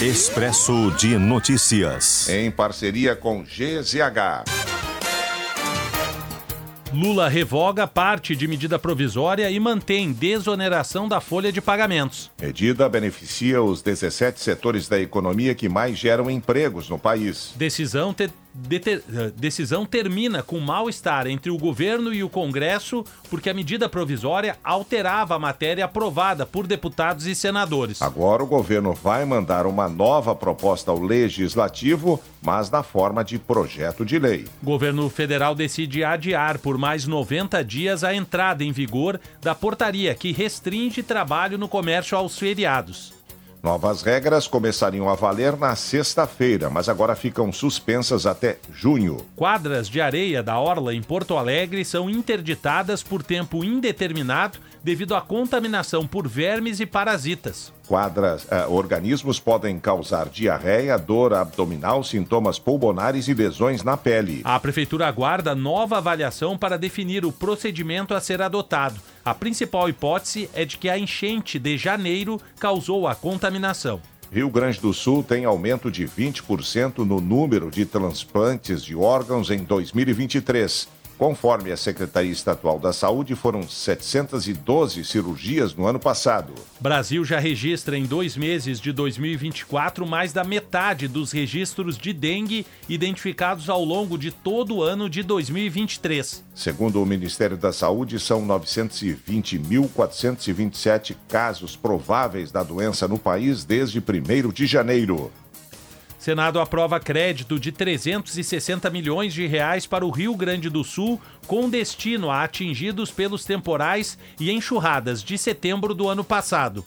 Expresso de Notícias. Em parceria com GZH. Lula revoga parte de medida provisória e mantém desoneração da folha de pagamentos. Medida beneficia os 17 setores da economia que mais geram empregos no país. Decisão decisão termina com mal-estar entre o governo e o Congresso porque a medida provisória alterava a matéria aprovada por deputados e senadores. Agora o governo vai mandar uma nova proposta ao legislativo, mas na forma de projeto de lei. O governo federal decide adiar por mais 90 dias a entrada em vigor da portaria que restringe trabalho no comércio aos feriados. Novas regras começariam a valer na sexta-feira, mas agora ficam suspensas até junho. Quadras de areia da Orla em Porto Alegre são interditadas por tempo indeterminado devido à contaminação por vermes e parasitas. Quadras, eh, organismos podem causar diarreia, dor abdominal, sintomas pulmonares e lesões na pele. A prefeitura aguarda nova avaliação para definir o procedimento a ser adotado. A principal hipótese é de que a enchente de janeiro causou a contaminação. Rio Grande do Sul tem aumento de 20% no número de transplantes de órgãos em 2023. Conforme a Secretaria Estadual da Saúde, foram 712 cirurgias no ano passado. Brasil já registra em dois meses de 2024 mais da metade dos registros de dengue identificados ao longo de todo o ano de 2023. Segundo o Ministério da Saúde, são 920.427 casos prováveis da doença no país desde 1 de janeiro. Senado aprova crédito de 360 milhões de reais para o Rio Grande do Sul, com destino a atingidos pelos temporais e enxurradas de setembro do ano passado.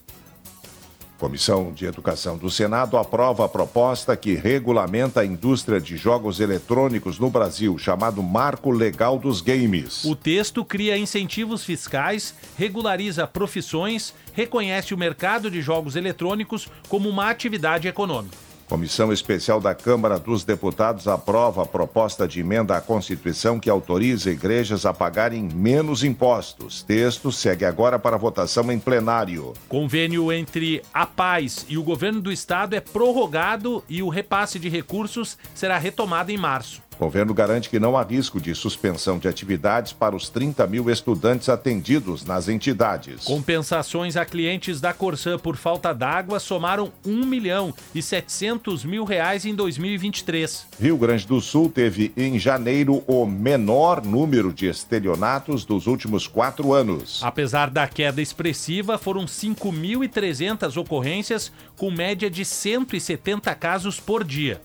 Comissão de Educação do Senado aprova a proposta que regulamenta a indústria de jogos eletrônicos no Brasil, chamado Marco Legal dos Games. O texto cria incentivos fiscais, regulariza profissões, reconhece o mercado de jogos eletrônicos como uma atividade econômica. Comissão Especial da Câmara dos Deputados aprova a proposta de emenda à Constituição que autoriza igrejas a pagarem menos impostos. Texto segue agora para votação em plenário. Convênio entre a Paz e o governo do estado é prorrogado e o repasse de recursos será retomado em março. O governo garante que não há risco de suspensão de atividades para os 30 mil estudantes atendidos nas entidades. Compensações a clientes da Corsã por falta d'água somaram 1 milhão e 700 mil reais em 2023. Rio Grande do Sul teve em janeiro o menor número de estelionatos dos últimos quatro anos. Apesar da queda expressiva, foram 5.300 ocorrências, com média de 170 casos por dia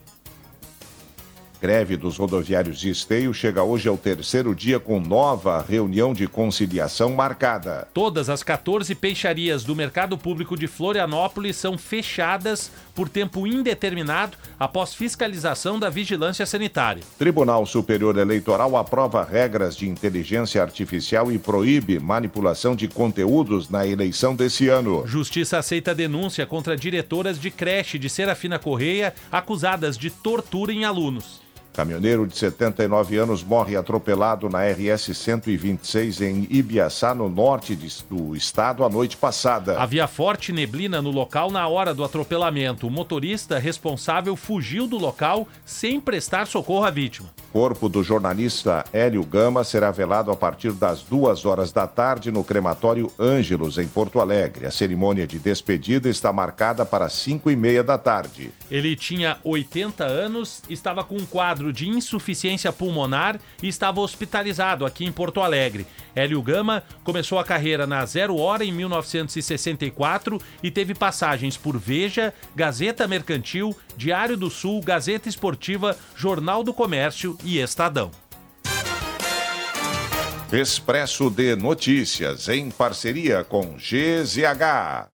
greve dos rodoviários de Esteio chega hoje ao terceiro dia com nova reunião de conciliação marcada. Todas as 14 peixarias do mercado público de Florianópolis são fechadas por tempo indeterminado após fiscalização da vigilância sanitária. Tribunal Superior Eleitoral aprova regras de inteligência artificial e proíbe manipulação de conteúdos na eleição desse ano. Justiça aceita denúncia contra diretoras de creche de Serafina Correia acusadas de tortura em alunos. Caminhoneiro de 79 anos morre atropelado na RS 126 em Ibiaçá, no norte do estado, a noite passada. Havia forte neblina no local na hora do atropelamento. O motorista responsável fugiu do local sem prestar socorro à vítima. Corpo do jornalista Hélio Gama será velado a partir das duas horas da tarde no crematório Ângelos, em Porto Alegre. A cerimônia de despedida está marcada para 5 e meia da tarde. Ele tinha 80 anos, estava com um quadro de insuficiência pulmonar e estava hospitalizado aqui em Porto Alegre. Hélio Gama começou a carreira na Zero Hora em 1964 e teve passagens por Veja, Gazeta Mercantil, Diário do Sul, Gazeta Esportiva, Jornal do Comércio e Estadão. Expresso de Notícias, em parceria com GZH.